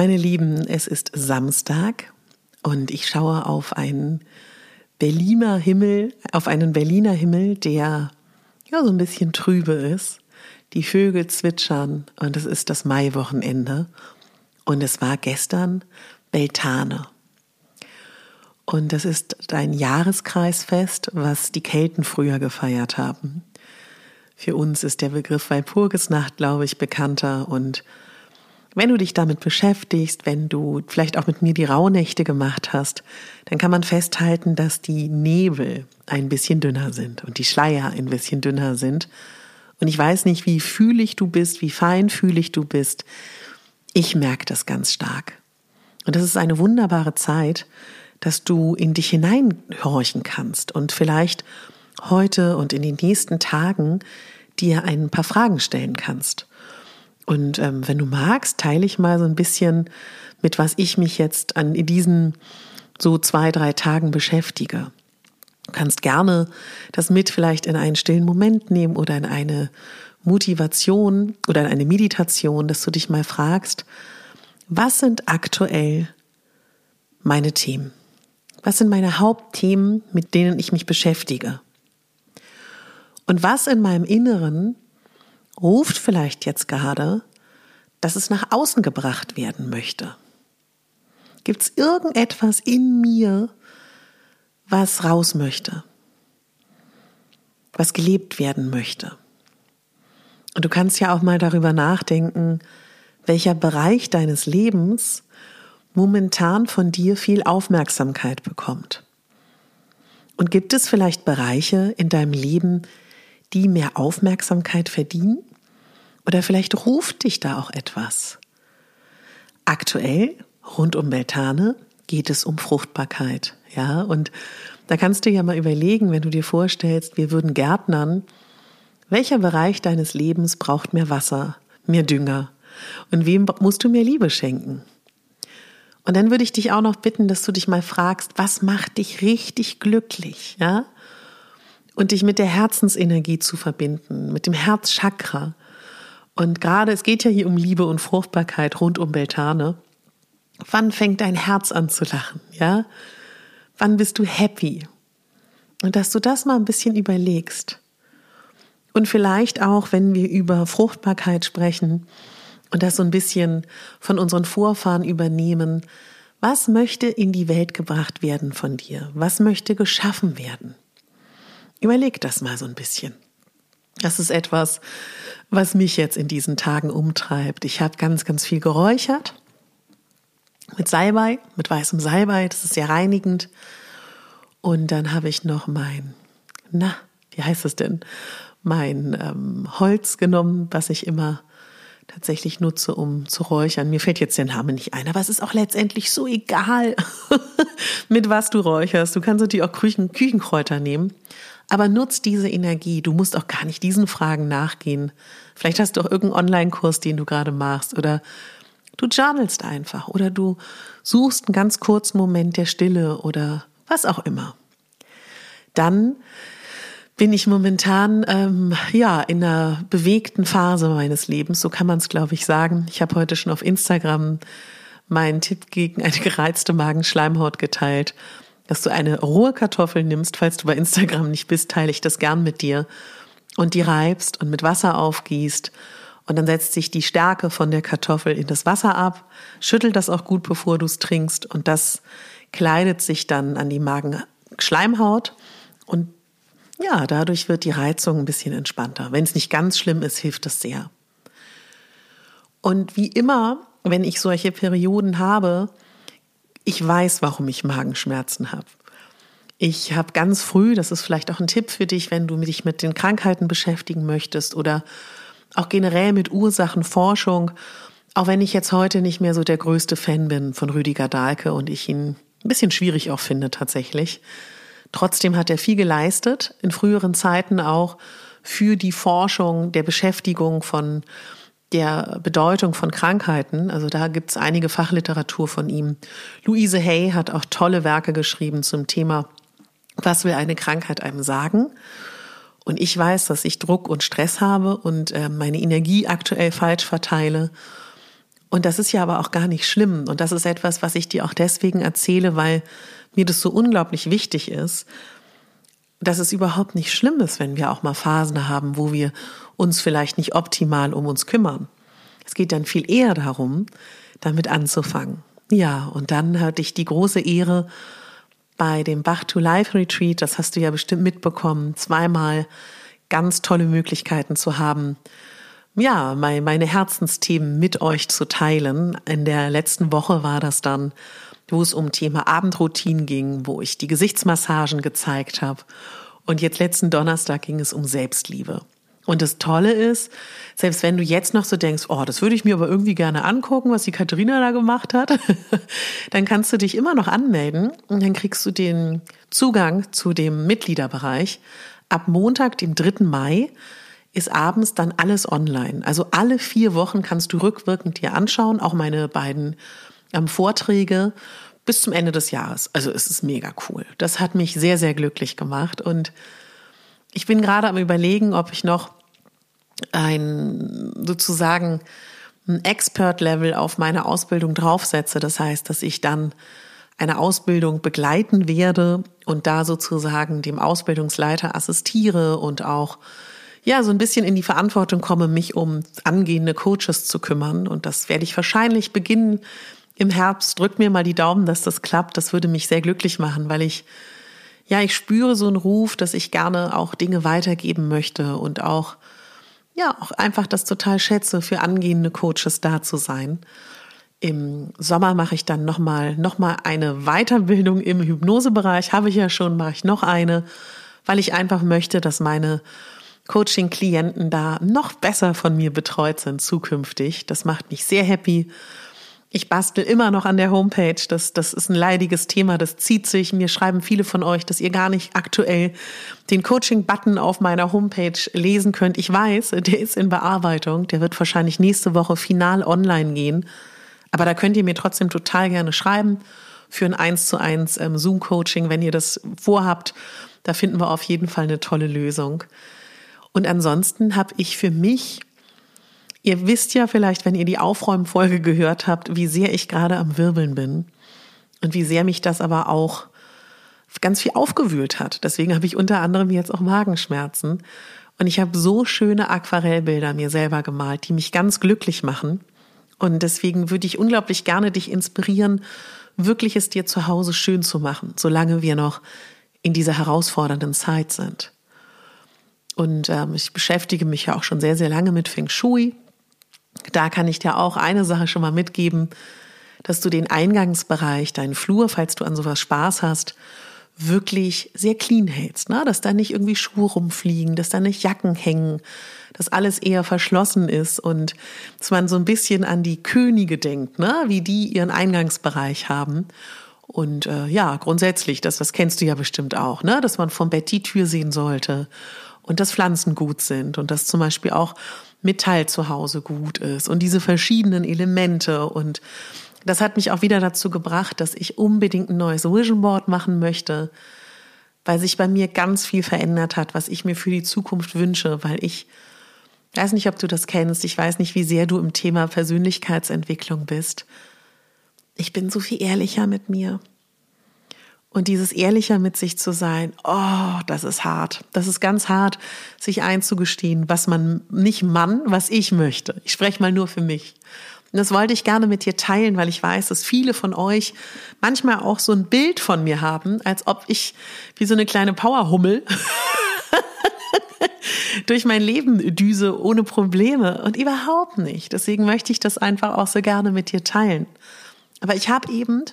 Meine Lieben, es ist Samstag und ich schaue auf einen Berliner Himmel, auf einen Berliner Himmel, der ja so ein bisschen trübe ist. Die Vögel zwitschern und es ist das Maiwochenende und es war gestern Beltane. Und das ist ein Jahreskreisfest, was die Kelten früher gefeiert haben. Für uns ist der Begriff Walpurgisnacht, glaube ich, bekannter und wenn du dich damit beschäftigst, wenn du vielleicht auch mit mir die Rauhnächte gemacht hast, dann kann man festhalten, dass die Nebel ein bisschen dünner sind und die Schleier ein bisschen dünner sind. Und ich weiß nicht, wie fühlig du bist, wie feinfühlig du bist. Ich merke das ganz stark. Und das ist eine wunderbare Zeit, dass du in dich hineinhorchen kannst und vielleicht heute und in den nächsten Tagen dir ein paar Fragen stellen kannst. Und ähm, wenn du magst, teile ich mal so ein bisschen mit, was ich mich jetzt an in diesen so zwei, drei Tagen beschäftige. Du kannst gerne das mit vielleicht in einen stillen Moment nehmen oder in eine Motivation oder in eine Meditation, dass du dich mal fragst, was sind aktuell meine Themen? Was sind meine Hauptthemen, mit denen ich mich beschäftige? Und was in meinem Inneren ruft vielleicht jetzt gerade, dass es nach außen gebracht werden möchte? Gibt es irgendetwas in mir, was raus möchte, was gelebt werden möchte? Und du kannst ja auch mal darüber nachdenken, welcher Bereich deines Lebens momentan von dir viel Aufmerksamkeit bekommt. Und gibt es vielleicht Bereiche in deinem Leben, die mehr Aufmerksamkeit verdienen? Oder vielleicht ruft dich da auch etwas. Aktuell, rund um Beltane, geht es um Fruchtbarkeit. Ja, und da kannst du ja mal überlegen, wenn du dir vorstellst, wir würden Gärtnern, welcher Bereich deines Lebens braucht mehr Wasser, mehr Dünger? Und wem musst du mehr Liebe schenken? Und dann würde ich dich auch noch bitten, dass du dich mal fragst, was macht dich richtig glücklich, ja? Und dich mit der Herzensenergie zu verbinden, mit dem Herzchakra. Und gerade, es geht ja hier um Liebe und Fruchtbarkeit rund um Beltane. Wann fängt dein Herz an zu lachen, ja? Wann bist du happy? Und dass du das mal ein bisschen überlegst. Und vielleicht auch, wenn wir über Fruchtbarkeit sprechen und das so ein bisschen von unseren Vorfahren übernehmen, was möchte in die Welt gebracht werden von dir? Was möchte geschaffen werden? Überleg das mal so ein bisschen. Das ist etwas, was mich jetzt in diesen Tagen umtreibt. Ich habe ganz, ganz viel geräuchert mit Salbei, mit weißem Salbei, das ist sehr reinigend. Und dann habe ich noch mein, na, wie heißt es denn? Mein ähm, Holz genommen, was ich immer tatsächlich nutze, um zu räuchern. Mir fällt jetzt der Name nicht ein, aber es ist auch letztendlich so egal, mit was du räucherst. Du kannst natürlich auch Küchen, Küchenkräuter nehmen. Aber nutz diese Energie. Du musst auch gar nicht diesen Fragen nachgehen. Vielleicht hast du auch irgendeinen Online-Kurs, den du gerade machst oder du journalst einfach oder du suchst einen ganz kurzen Moment der Stille oder was auch immer. Dann bin ich momentan ähm, ja in einer bewegten Phase meines Lebens, so kann man es glaube ich sagen. Ich habe heute schon auf Instagram meinen Tipp gegen eine gereizte Magenschleimhaut geteilt dass du eine rohe Kartoffel nimmst, falls du bei Instagram nicht bist, teile ich das gern mit dir und die reibst und mit Wasser aufgießt und dann setzt sich die Stärke von der Kartoffel in das Wasser ab, schüttel das auch gut, bevor du es trinkst und das kleidet sich dann an die Magenschleimhaut und ja, dadurch wird die Reizung ein bisschen entspannter. Wenn es nicht ganz schlimm ist, hilft das sehr. Und wie immer, wenn ich solche Perioden habe, ich weiß, warum ich Magenschmerzen habe. Ich habe ganz früh, das ist vielleicht auch ein Tipp für dich, wenn du dich mit den Krankheiten beschäftigen möchtest oder auch generell mit Ursachenforschung, Auch wenn ich jetzt heute nicht mehr so der größte Fan bin von Rüdiger Dahlke und ich ihn ein bisschen schwierig auch finde tatsächlich. Trotzdem hat er viel geleistet, in früheren Zeiten auch für die Forschung der Beschäftigung von der Bedeutung von Krankheiten. Also da gibt's einige Fachliteratur von ihm. Louise Hay hat auch tolle Werke geschrieben zum Thema, was will eine Krankheit einem sagen? Und ich weiß, dass ich Druck und Stress habe und äh, meine Energie aktuell falsch verteile. Und das ist ja aber auch gar nicht schlimm. Und das ist etwas, was ich dir auch deswegen erzähle, weil mir das so unglaublich wichtig ist, dass es überhaupt nicht schlimm ist, wenn wir auch mal Phasen haben, wo wir uns vielleicht nicht optimal um uns kümmern. Es geht dann viel eher darum, damit anzufangen. Ja, und dann hatte ich die große Ehre, bei dem Bach to Life Retreat, das hast du ja bestimmt mitbekommen, zweimal ganz tolle Möglichkeiten zu haben, ja, meine Herzensthemen mit euch zu teilen. In der letzten Woche war das dann, wo es um Thema Abendroutine ging, wo ich die Gesichtsmassagen gezeigt habe. Und jetzt letzten Donnerstag ging es um Selbstliebe. Und das Tolle ist, selbst wenn du jetzt noch so denkst, oh, das würde ich mir aber irgendwie gerne angucken, was die Katharina da gemacht hat, dann kannst du dich immer noch anmelden und dann kriegst du den Zugang zu dem Mitgliederbereich. Ab Montag, dem 3. Mai, ist abends dann alles online. Also alle vier Wochen kannst du rückwirkend dir anschauen, auch meine beiden ähm, Vorträge bis zum Ende des Jahres. Also es ist mega cool. Das hat mich sehr, sehr glücklich gemacht. Und ich bin gerade am Überlegen, ob ich noch ein sozusagen ein Expert-Level auf meine Ausbildung draufsetze. Das heißt, dass ich dann eine Ausbildung begleiten werde und da sozusagen dem Ausbildungsleiter assistiere und auch ja, so ein bisschen in die Verantwortung komme, mich um angehende Coaches zu kümmern. Und das werde ich wahrscheinlich beginnen im Herbst. Drück mir mal die Daumen, dass das klappt. Das würde mich sehr glücklich machen, weil ich, ja, ich spüre so einen Ruf, dass ich gerne auch Dinge weitergeben möchte und auch, ja, auch einfach das total schätze, für angehende Coaches da zu sein. Im Sommer mache ich dann nochmal, noch mal eine Weiterbildung im Hypnosebereich. Habe ich ja schon, mache ich noch eine, weil ich einfach möchte, dass meine Coaching-Klienten da noch besser von mir betreut sind zukünftig. Das macht mich sehr happy. Ich bastel immer noch an der Homepage. Das, das ist ein leidiges Thema. Das zieht sich. Mir schreiben viele von euch, dass ihr gar nicht aktuell den Coaching-Button auf meiner Homepage lesen könnt. Ich weiß, der ist in Bearbeitung. Der wird wahrscheinlich nächste Woche final online gehen. Aber da könnt ihr mir trotzdem total gerne schreiben für ein 1 zu 1 ähm, Zoom-Coaching, wenn ihr das vorhabt. Da finden wir auf jeden Fall eine tolle Lösung. Und ansonsten habe ich für mich, ihr wisst ja vielleicht, wenn ihr die Aufräumfolge gehört habt, wie sehr ich gerade am Wirbeln bin und wie sehr mich das aber auch ganz viel aufgewühlt hat. Deswegen habe ich unter anderem jetzt auch Magenschmerzen. Und ich habe so schöne Aquarellbilder mir selber gemalt, die mich ganz glücklich machen. Und deswegen würde ich unglaublich gerne dich inspirieren, wirklich es dir zu Hause schön zu machen, solange wir noch in dieser herausfordernden Zeit sind. Und ähm, ich beschäftige mich ja auch schon sehr, sehr lange mit Feng Shui. Da kann ich dir auch eine Sache schon mal mitgeben, dass du den Eingangsbereich, deinen Flur, falls du an sowas Spaß hast, wirklich sehr clean hältst, ne? dass da nicht irgendwie Schuhe rumfliegen, dass da nicht Jacken hängen, dass alles eher verschlossen ist und dass man so ein bisschen an die Könige denkt, ne? wie die ihren Eingangsbereich haben. Und äh, ja, grundsätzlich, das, das kennst du ja bestimmt auch, ne? dass man vom Bett die Tür sehen sollte und dass Pflanzen gut sind und dass zum Beispiel auch Metall zu Hause gut ist und diese verschiedenen Elemente und das hat mich auch wieder dazu gebracht, dass ich unbedingt ein neues Vision Board machen möchte, weil sich bei mir ganz viel verändert hat, was ich mir für die Zukunft wünsche, weil ich weiß nicht, ob du das kennst, ich weiß nicht, wie sehr du im Thema Persönlichkeitsentwicklung bist. Ich bin so viel ehrlicher mit mir. Und dieses ehrlicher mit sich zu sein, oh, das ist hart. Das ist ganz hart, sich einzugestehen, was man, nicht Mann, was ich möchte. Ich spreche mal nur für mich. Und das wollte ich gerne mit dir teilen, weil ich weiß, dass viele von euch manchmal auch so ein Bild von mir haben, als ob ich wie so eine kleine Powerhummel durch mein Leben düse ohne Probleme und überhaupt nicht. Deswegen möchte ich das einfach auch so gerne mit dir teilen. Aber ich habe eben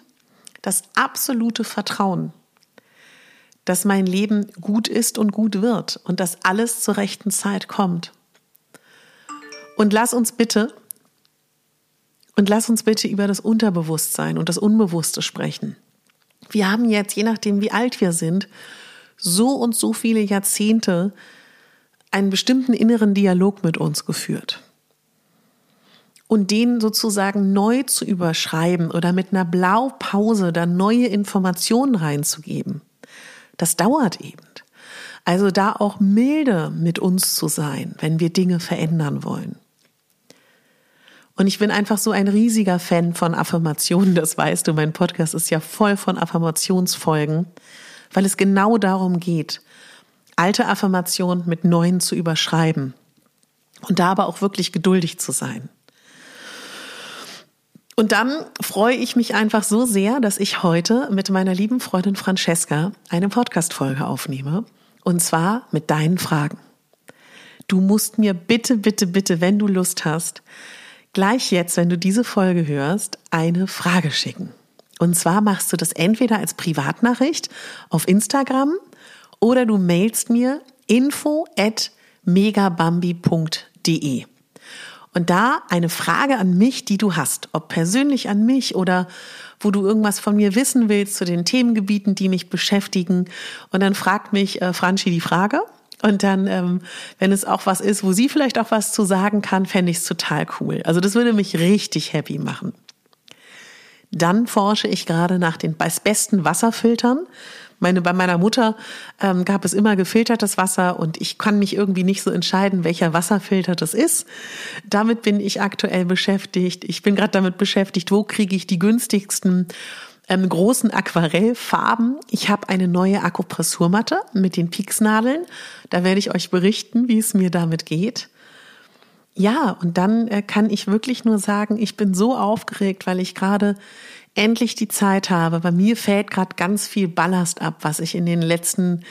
das absolute Vertrauen, dass mein Leben gut ist und gut wird und dass alles zur rechten Zeit kommt. Und lass uns bitte Und lass uns bitte über das Unterbewusstsein und das Unbewusste sprechen. Wir haben jetzt, je nachdem wie alt wir sind, so und so viele Jahrzehnte einen bestimmten inneren Dialog mit uns geführt. Und den sozusagen neu zu überschreiben oder mit einer Blaupause da neue Informationen reinzugeben, das dauert eben. Also da auch milde mit uns zu sein, wenn wir Dinge verändern wollen. Und ich bin einfach so ein riesiger Fan von Affirmationen, das weißt du, mein Podcast ist ja voll von Affirmationsfolgen, weil es genau darum geht, alte Affirmationen mit neuen zu überschreiben und da aber auch wirklich geduldig zu sein. Und dann freue ich mich einfach so sehr, dass ich heute mit meiner lieben Freundin Francesca eine Podcast-Folge aufnehme. Und zwar mit deinen Fragen. Du musst mir bitte, bitte, bitte, wenn du Lust hast, gleich jetzt, wenn du diese Folge hörst, eine Frage schicken. Und zwar machst du das entweder als Privatnachricht auf Instagram oder du mailst mir info at megabambi.de. Und da eine Frage an mich, die du hast, ob persönlich an mich oder wo du irgendwas von mir wissen willst zu den Themengebieten, die mich beschäftigen. Und dann fragt mich äh, Franchi die Frage. Und dann, ähm, wenn es auch was ist, wo sie vielleicht auch was zu sagen kann, fände ich es total cool. Also das würde mich richtig happy machen. Dann forsche ich gerade nach den besten Wasserfiltern meine, bei meiner Mutter ähm, gab es immer gefiltertes Wasser und ich kann mich irgendwie nicht so entscheiden, welcher Wasserfilter das ist. Damit bin ich aktuell beschäftigt. Ich bin gerade damit beschäftigt, wo kriege ich die günstigsten ähm, großen Aquarellfarben. Ich habe eine neue Akupressurmatte mit den Pieksnadeln. Da werde ich euch berichten, wie es mir damit geht. Ja, und dann äh, kann ich wirklich nur sagen, ich bin so aufgeregt, weil ich gerade endlich die Zeit habe. Bei mir fällt gerade ganz viel Ballast ab, was ich in den letzten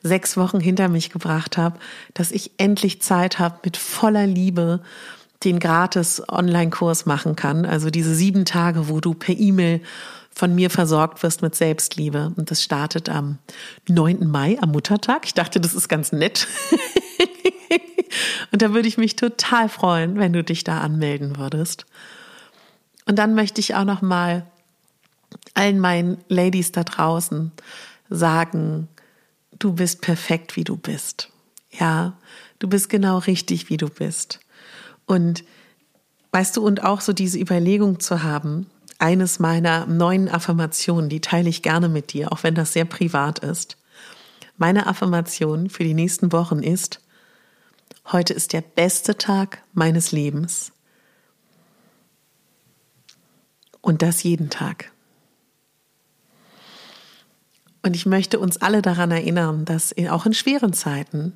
sechs Wochen hinter mich gebracht habe, dass ich endlich Zeit habe, mit voller Liebe den gratis Online-Kurs machen kann. Also diese sieben Tage, wo du per E-Mail von mir versorgt wirst mit Selbstliebe. Und das startet am 9. Mai, am Muttertag. Ich dachte, das ist ganz nett. Und da würde ich mich total freuen, wenn du dich da anmelden würdest. Und dann möchte ich auch noch mal allen meinen Ladies da draußen sagen, du bist perfekt, wie du bist. Ja, du bist genau richtig, wie du bist. Und weißt du, und auch so diese Überlegung zu haben, eines meiner neuen Affirmationen, die teile ich gerne mit dir, auch wenn das sehr privat ist. Meine Affirmation für die nächsten Wochen ist, heute ist der beste Tag meines Lebens. Und das jeden Tag. Und ich möchte uns alle daran erinnern, dass auch in schweren Zeiten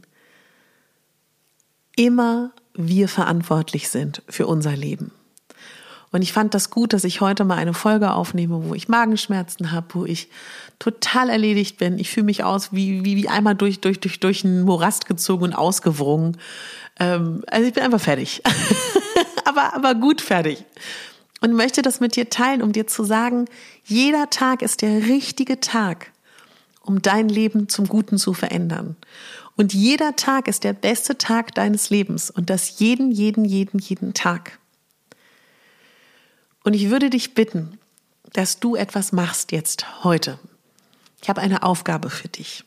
immer wir verantwortlich sind für unser Leben. Und ich fand das gut, dass ich heute mal eine Folge aufnehme, wo ich Magenschmerzen habe, wo ich total erledigt bin. Ich fühle mich aus wie, wie, wie einmal durch, durch, durch, durch einen Morast gezogen und ausgewrungen. Ähm, also ich bin einfach fertig. aber, aber gut fertig. Und möchte das mit dir teilen, um dir zu sagen, jeder Tag ist der richtige Tag um dein Leben zum Guten zu verändern. Und jeder Tag ist der beste Tag deines Lebens und das jeden, jeden, jeden, jeden Tag. Und ich würde dich bitten, dass du etwas machst jetzt heute. Ich habe eine Aufgabe für dich.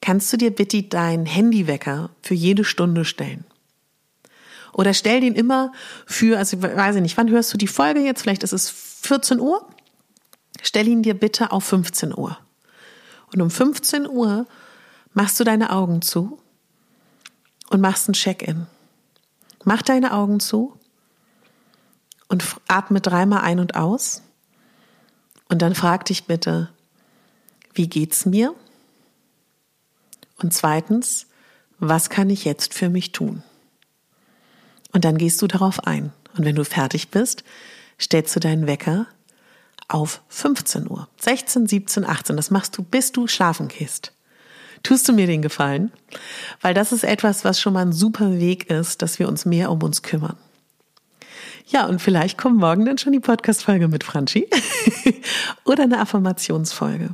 Kannst du dir bitte deinen Handywecker für jede Stunde stellen? Oder stell den immer für, also ich weiß nicht, wann hörst du die Folge jetzt? Vielleicht ist es 14 Uhr? Stell ihn dir bitte auf 15 Uhr. Und um 15 Uhr machst du deine Augen zu und machst ein Check-in. Mach deine Augen zu und atme dreimal ein und aus. Und dann frag dich bitte, wie geht's mir? Und zweitens, was kann ich jetzt für mich tun? Und dann gehst du darauf ein. Und wenn du fertig bist, stellst du deinen Wecker auf 15 Uhr. 16, 17, 18. Das machst du, bis du schlafen gehst. Tust du mir den Gefallen? Weil das ist etwas, was schon mal ein super Weg ist, dass wir uns mehr um uns kümmern. Ja, und vielleicht kommt morgen dann schon die Podcast-Folge mit Franchi oder eine Affirmationsfolge.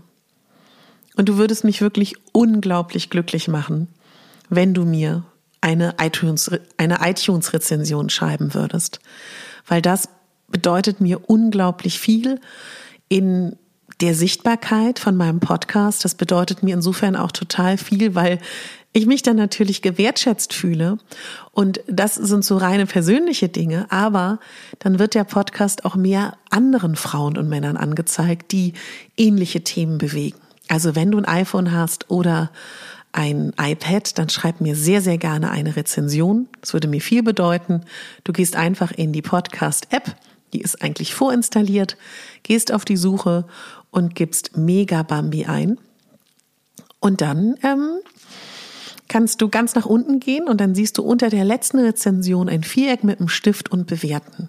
Und du würdest mich wirklich unglaublich glücklich machen, wenn du mir eine iTunes, eine iTunes-Rezension schreiben würdest. weil das bedeutet mir unglaublich viel in der Sichtbarkeit von meinem Podcast. Das bedeutet mir insofern auch total viel, weil ich mich dann natürlich gewertschätzt fühle. Und das sind so reine persönliche Dinge, aber dann wird der Podcast auch mehr anderen Frauen und Männern angezeigt, die ähnliche Themen bewegen. Also wenn du ein iPhone hast oder ein iPad, dann schreib mir sehr, sehr gerne eine Rezension. Das würde mir viel bedeuten. Du gehst einfach in die Podcast-App, die ist eigentlich vorinstalliert, gehst auf die Suche und gibst Mega Bambi ein. Und dann ähm, kannst du ganz nach unten gehen und dann siehst du unter der letzten Rezension ein Viereck mit einem Stift und bewerten.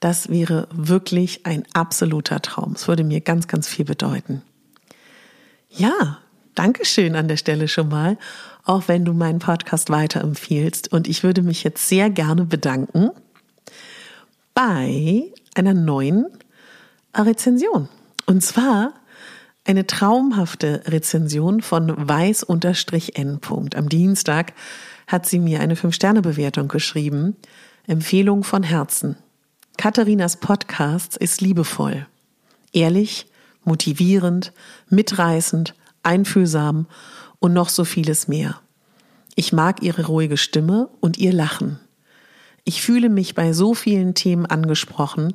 Das wäre wirklich ein absoluter Traum. Es würde mir ganz, ganz viel bedeuten. Ja, Dankeschön an der Stelle schon mal, auch wenn du meinen Podcast weiterempfiehlst. Und ich würde mich jetzt sehr gerne bedanken bei einer neuen Rezension. Und zwar eine traumhafte Rezension von weiß-n. Am Dienstag hat sie mir eine 5-Sterne-Bewertung geschrieben. Empfehlung von Herzen. Katharinas Podcast ist liebevoll, ehrlich, motivierend, mitreißend, einfühlsam und noch so vieles mehr. Ich mag ihre ruhige Stimme und ihr Lachen. Ich fühle mich bei so vielen Themen angesprochen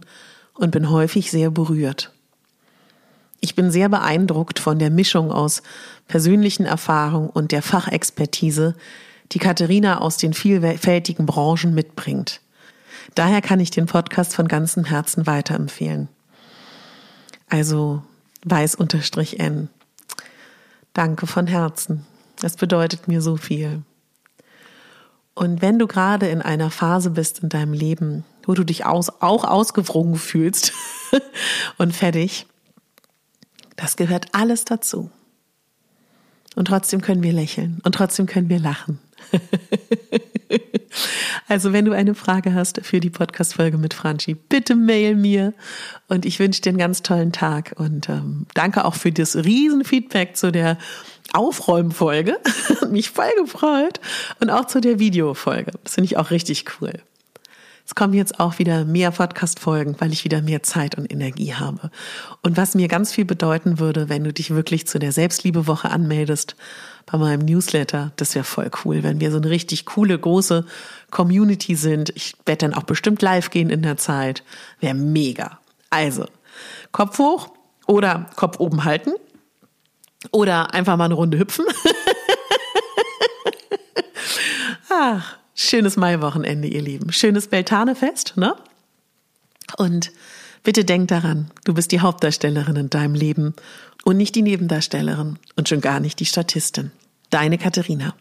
und bin häufig sehr berührt. Ich bin sehr beeindruckt von der Mischung aus persönlichen Erfahrungen und der Fachexpertise, die Katharina aus den vielfältigen Branchen mitbringt. Daher kann ich den Podcast von ganzem Herzen weiterempfehlen. Also weiß-n. Danke von Herzen. Das bedeutet mir so viel. Und wenn du gerade in einer Phase bist in deinem Leben, wo du dich aus, auch ausgewrungen fühlst und fertig, das gehört alles dazu. Und trotzdem können wir lächeln und trotzdem können wir lachen. also wenn du eine Frage hast für die Podcast-Folge mit Franchi, bitte mail mir und ich wünsche dir einen ganz tollen Tag und ähm, danke auch für das Riesenfeedback zu der Aufräumfolge. Mich voll gefreut und auch zu der Videofolge. Das finde ich auch richtig cool. Es kommen jetzt auch wieder mehr Podcast-Folgen, weil ich wieder mehr Zeit und Energie habe. Und was mir ganz viel bedeuten würde, wenn du dich wirklich zu der Selbstliebewoche anmeldest bei meinem Newsletter, das wäre voll cool, wenn wir so eine richtig coole, große Community sind. Ich werde dann auch bestimmt live gehen in der Zeit. Wäre mega. Also, Kopf hoch oder Kopf oben halten oder einfach mal eine Runde hüpfen. Ach, Schönes Maiwochenende, ihr Lieben. Schönes Beltanefest, ne? Und bitte denk daran, du bist die Hauptdarstellerin in deinem Leben und nicht die Nebendarstellerin und schon gar nicht die Statistin. Deine Katharina.